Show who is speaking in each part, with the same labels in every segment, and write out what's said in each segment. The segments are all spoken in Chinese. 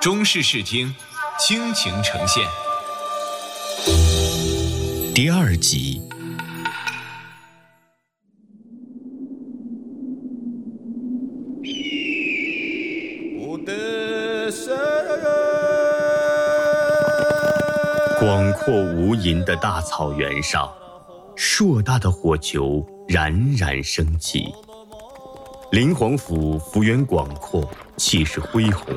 Speaker 1: 中式视听，倾情呈现。
Speaker 2: 第二集。广阔无垠的大草原上，硕大的火球冉冉升起。林皇府幅员广阔，气势恢宏，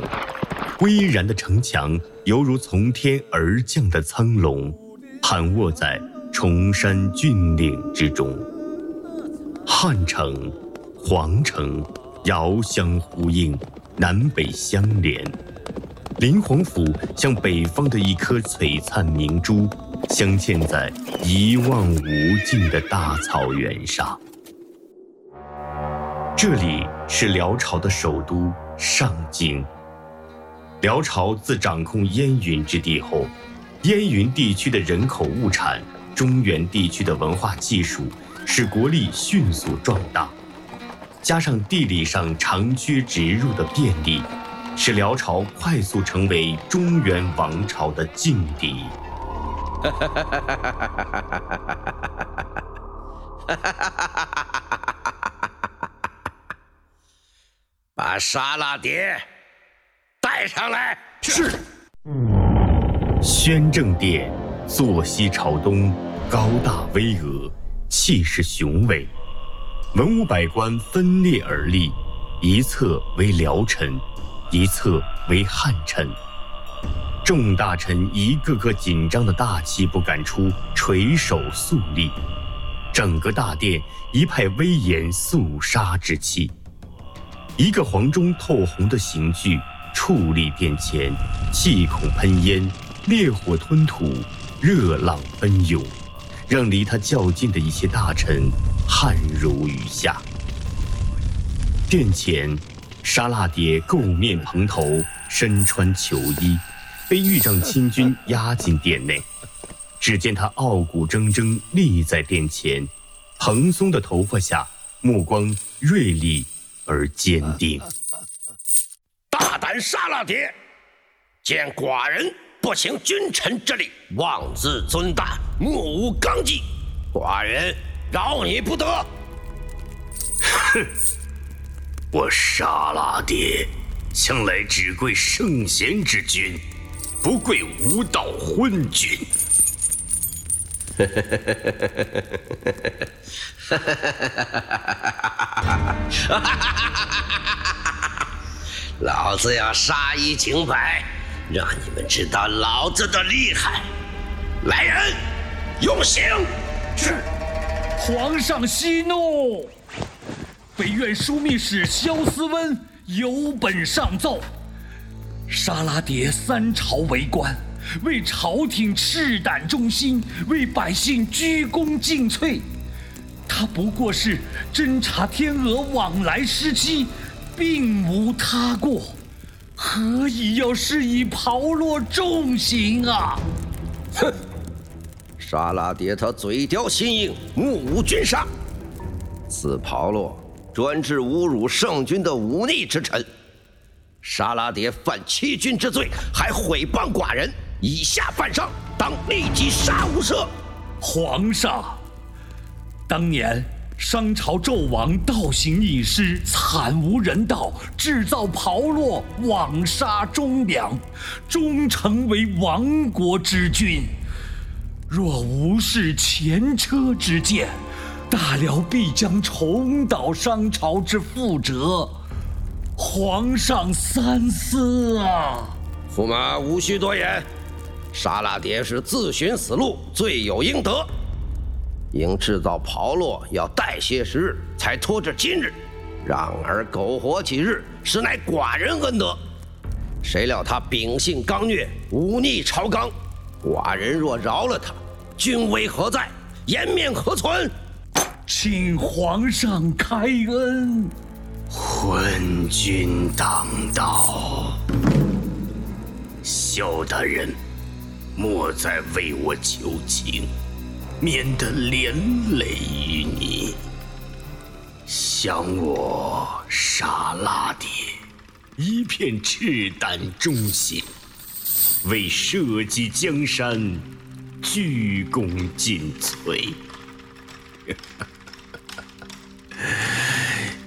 Speaker 2: 巍然的城墙犹如从天而降的苍龙，盘卧在崇山峻岭之中。汉城、皇城遥相呼应，南北相连。林皇府像北方的一颗璀璨明珠，镶嵌在一望无尽的大草原上。这里是辽朝的首都上京。辽朝自掌控燕云之地后，燕云地区的人口物产、中原地区的文化技术，使国力迅速壮大，加上地理上长驱直入的便利。使辽朝快速成为中原王朝的劲敌。
Speaker 3: 把沙拉蝶带上来。
Speaker 2: 是。宣政殿坐西朝东，高大巍峨，气势雄伟，文武百官分列而立，一侧为辽臣。一侧为汉臣，众大臣一个个紧张的大气不敢出，垂首肃立。整个大殿一派威严肃杀之气。一个黄中透红的刑具矗立殿前，气孔喷烟，烈火吞吐，热浪奔涌，让离他较近的一些大臣汗如雨下。殿前。沙腊蝶垢面蓬头，身穿囚衣，被御帐亲军押进殿内。只见他傲骨铮铮立在殿前，蓬松的头发下，目光锐利而坚定。
Speaker 3: 大胆沙腊蝶，见寡人不行君臣之礼，妄自尊大，目无纲纪，寡人饶你不得。
Speaker 4: 哼！我沙拉爹，向来只贵圣贤之君，不贵无道昏君。
Speaker 3: 老子要杀一儆百，让你们知道老子的厉害。来人，用刑！
Speaker 5: 是，皇上息怒。北院枢密使萧思温有本上奏：沙拉迭三朝为官，为朝廷赤胆忠心，为百姓鞠躬尽瘁。他不过是侦察天鹅往来失机，并无他过，何以要施以炮烙重刑啊？
Speaker 3: 哼！沙拉迭他嘴刁心硬，目无君上，此炮烙。专治侮辱圣君的忤逆之臣，沙拉迭犯欺君之罪，还毁谤寡人，以下犯上，当立即杀无赦。
Speaker 5: 皇上，当年商朝纣王倒行逆施，惨无人道，制造炮烙，枉杀忠良，终成为亡国之君。若无视前车之鉴。大辽必将重蹈商朝之覆辙，皇上三思啊！
Speaker 3: 驸马无需多言，沙拉迭是自寻死路，罪有应得。应制造炮烙，要待些时日，才拖至今日，让儿苟活几日，实乃寡人恩德。谁料他秉性刚虐，忤逆朝纲，寡人若饶了他，君威何在？颜面何存？
Speaker 5: 请皇上开恩，
Speaker 4: 昏君当道，萧大人，莫再为我求情，免得连累于你。想我沙拉爹，一片赤胆忠心，为社稷江山鞠躬尽瘁。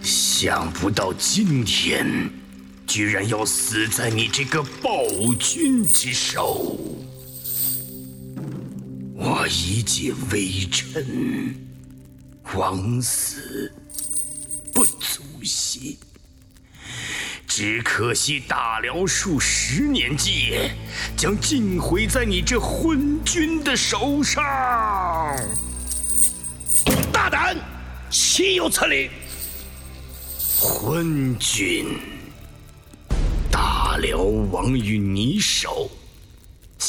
Speaker 4: 想不到今天，居然要死在你这个暴君之手！一介微臣，枉死不足惜。只可惜大辽数十年计，将尽毁在你这昏君的手上。
Speaker 3: 大胆，岂有此理！
Speaker 4: 昏君，大辽亡于你手，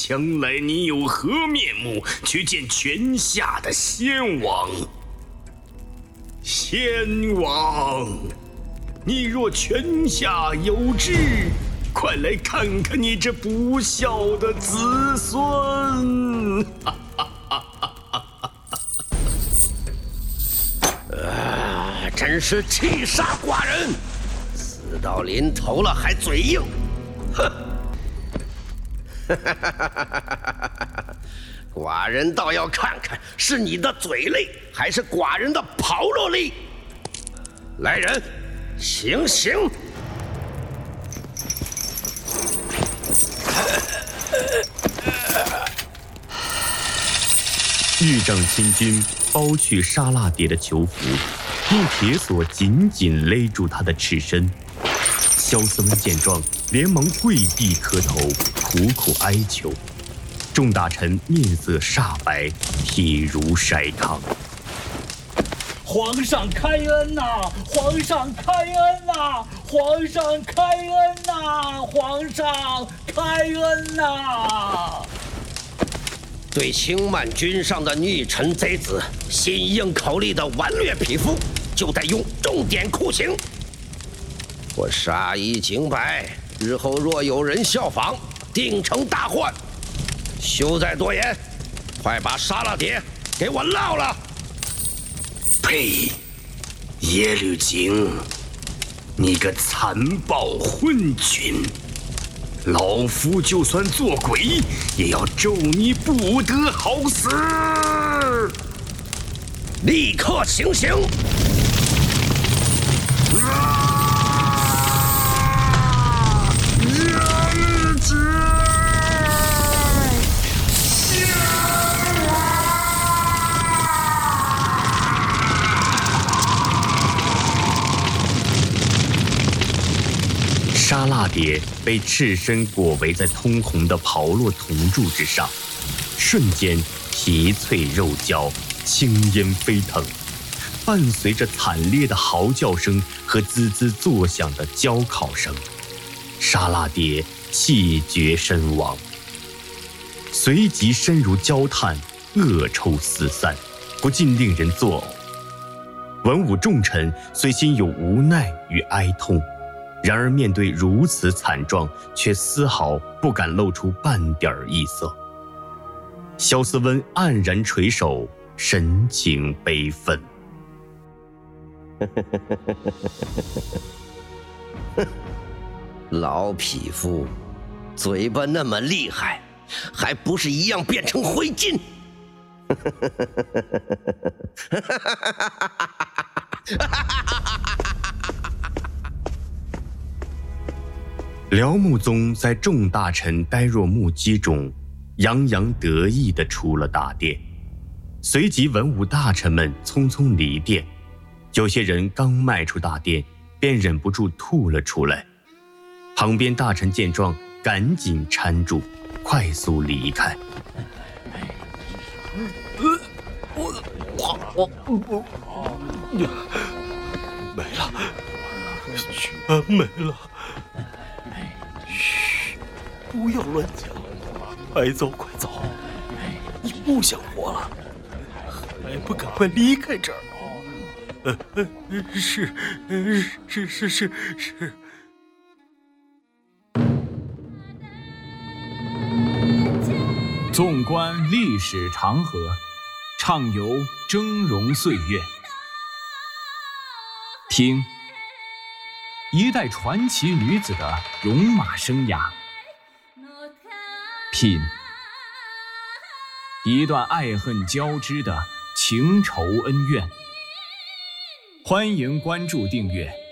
Speaker 4: 将来你有何面目去见泉下的先王？先王，你若泉下有知，快来看看你这不孝的子孙！
Speaker 3: 啊真是气煞寡人！死到临头了还嘴硬，哈哈哈哈哈寡人倒要看看是你的嘴利，还是寡人的炮烙利。来人，行刑！
Speaker 2: 玉正亲军剥去沙腊蝶的囚服。用铁锁紧紧勒住他的赤身，萧思温见状，连忙跪地磕头，苦苦哀求。众大臣面色煞白，体如筛糠。
Speaker 5: 皇上开恩呐！皇上开恩呐！皇上开恩呐！皇上开恩呐！
Speaker 3: 对轻慢君上的逆臣贼子，心硬口利的顽劣匹夫。就得用重典酷刑。我杀一儆百，日后若有人效仿，定成大患。休再多言，快把沙拉蝶给我烙了！
Speaker 4: 呸！耶律景，你个残暴昏君！老夫就算做鬼，也要咒你不得好死！
Speaker 3: 立刻行刑！
Speaker 2: 蝶被赤身裹围在通红的炮烙铜柱之上，瞬间皮脆肉焦，青烟飞腾。伴随着惨烈的嚎叫声和滋滋作响的焦烤声，沙拉蝶气绝身亡。随即身如焦炭，恶臭四散，不禁令人作呕。文武重臣虽心有无奈与哀痛，然而面对如此惨状，却丝毫不敢露出半点异色。萧思温黯然垂首，神情悲愤。
Speaker 3: 老匹夫，嘴巴那么厉害，还不是一样变成灰烬？
Speaker 2: 辽穆宗在众大臣呆若木鸡中，洋洋得意地出了大殿，随即文武大臣们匆匆离殿。有些人刚迈出大殿，便忍不住吐了出来。旁边大臣见状，赶紧搀住，快速离开。
Speaker 6: 呃，我我我没了，全没了。不要乱讲，快走快走！你不想活了，还不赶快离开这儿？是，是是是是。
Speaker 1: 纵观历史长河，畅游峥嵘岁月，听一代传奇女子的戎马生涯，品一段爱恨交织的情仇恩怨。欢迎关注订阅。